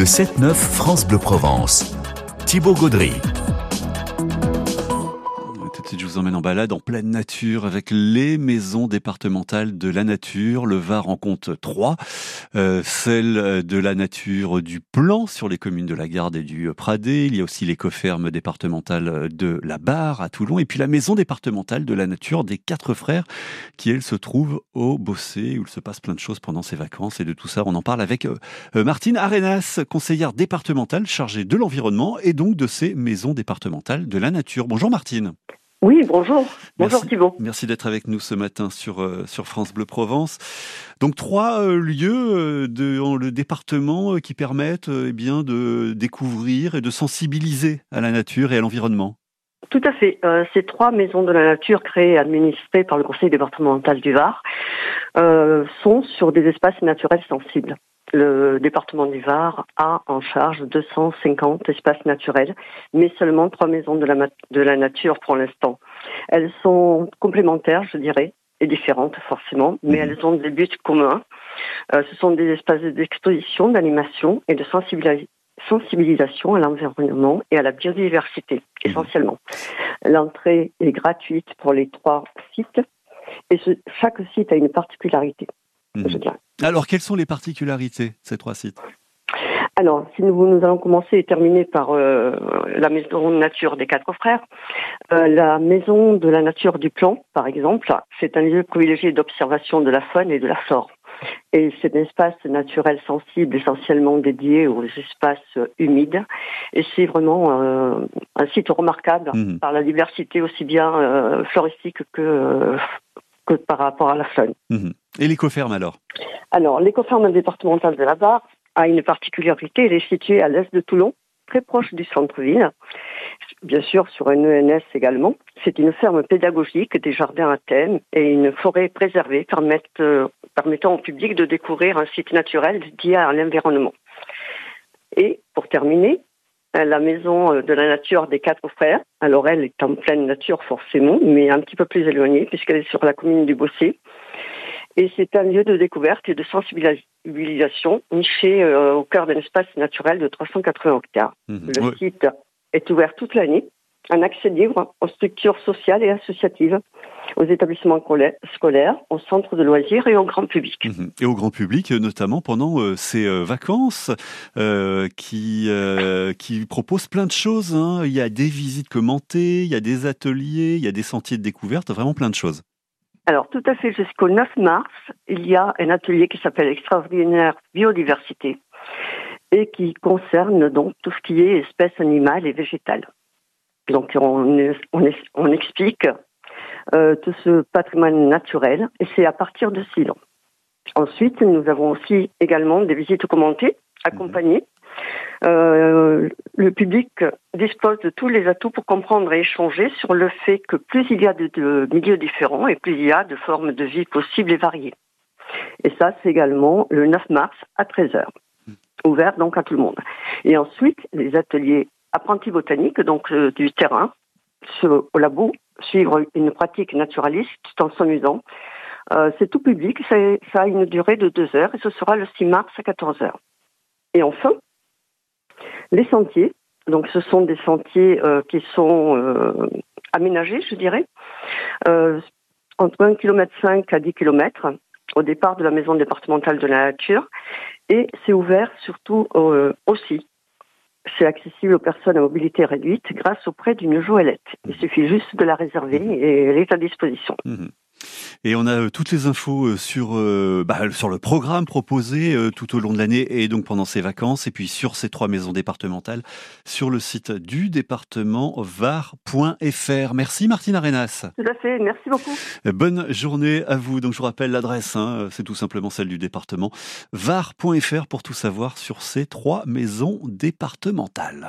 Le 7-9 France Bleu Provence. Thibaut Gaudry. Vous emmène en balade en pleine nature avec les maisons départementales de la nature. Le Var en compte trois. Euh, celle de la nature du Plan sur les communes de la Garde et du Pradé. Il y a aussi l'écoferme départementale de la Barre à Toulon. Et puis la maison départementale de la nature des Quatre Frères qui, elle, se trouve au Bossé où il se passe plein de choses pendant ses vacances. Et de tout ça, on en parle avec euh, Martine Arenas, conseillère départementale chargée de l'environnement et donc de ces maisons départementales de la nature. Bonjour Martine. Oui, bonjour. Bonjour Merci. Thibault. Merci d'être avec nous ce matin sur, euh, sur France Bleu Provence. Donc trois euh, lieux euh, de, dans le département qui permettent eh bien, de découvrir et de sensibiliser à la nature et à l'environnement. Tout à fait. Ces trois maisons de la nature créées et administrées par le Conseil départemental du Var sont sur des espaces naturels sensibles. Le département du Var a en charge 250 espaces naturels, mais seulement trois maisons de la, de la nature pour l'instant. Elles sont complémentaires, je dirais, et différentes forcément, mais Mhm. elles ont des buts communs. Euh, ce sont des espaces d'exposition, d'animation et de sensibilisation sensibilisation à l'environnement et à la biodiversité, essentiellement. L'entrée est gratuite pour les trois sites et ce- chaque site a une particularité. Mhm. je dirais. Alors, quelles sont les particularités de ces trois sites? Alors, si nous, nous allons commencer et terminer par euh, la maison de nature des quatre frères, euh, la maison de la nature du plan, par exemple, c'est un lieu privilégié d'observation de la faune et de la flore. Et c'est un espace naturel sensible essentiellement dédié aux espaces humides. Et c'est vraiment euh, un site remarquable Mhm. par la diversité aussi bien floristique que, que par rapport à la faune. Mhm. Et l'écoferme alors? Alors, l'écoferme départementale de la Barre a une particularité, elle est située à l'est de Toulon, très proche du centre-ville, bien sûr sur une ENS également. C'est une ferme pédagogique, des jardins à thème et une forêt préservée euh, permettant au public de découvrir un site naturel dédié à l'environnement. Et pour terminer, la maison euh, de la nature des quatre frères. Alors elle est en pleine nature forcément, mais un petit peu plus éloignée puisqu'elle est sur la commune du Bossé. Et c'est un lieu de découverte et de sensibilisation niché euh, au cœur d'un espace naturel de 380 hectares. Mhm. Le site est ouvert toute l'année, un accès libre aux structures sociales et associatives, aux établissements scolaires, aux centres de loisirs et au grand public. Mhm. Et au grand public, notamment pendant euh, ces euh, vacances, euh, qui euh, qui proposent plein de choses. hein. Il y a des visites commentées, il y a des ateliers, il y a des sentiers de découverte, vraiment plein de choses. Alors, tout à fait, jusqu'au 9 mars, il y a un atelier qui s'appelle Extraordinaire Biodiversité et qui concerne donc tout ce qui est espèces animales et végétales. Donc, on, on, explique euh, tout ce patrimoine naturel et c'est à partir de six ans. Ensuite, nous avons aussi également des visites commentées, accompagnées. Euh, le public dispose de tous les atouts pour comprendre et échanger sur le fait que plus il y a de, milieux différents et plus il y a de formes de vie possibles et variées. Et ça, c'est également le 9 mars à 13h, ouvert donc à tout le monde. Et ensuite, les ateliers apprentis botaniques, donc euh, du terrain, au labo, suivre une pratique naturaliste tout en s'amusant. Euh, c'est tout public, ça a une durée de deux heures et ce sera le 6 mars à 14 heures. Et enfin, les sentiers. Donc, ce sont des sentiers euh, qui sont euh, aménagés, je dirais, euh, entre 1,5 km à 10 km au départ de la maison départementale de la nature. Et c'est ouvert surtout euh, aussi. C'est accessible aux personnes à mobilité réduite grâce au prêt d'une joëlette. Il suffit juste de la réserver et elle est à disposition. Mhm. Et on a euh, toutes les infos euh, sur euh, bah, sur le programme proposé tout au long de l'année et donc pendant ces vacances et puis sur ces trois maisons départementales sur le site du département var.fr. Merci Martine Arenas. Tout à fait, merci beaucoup. Bonne journée à vous. Donc je vous rappelle l'adresse, hein, c'est tout simplement celle du département var.fr pour tout savoir sur ces trois maisons départementales.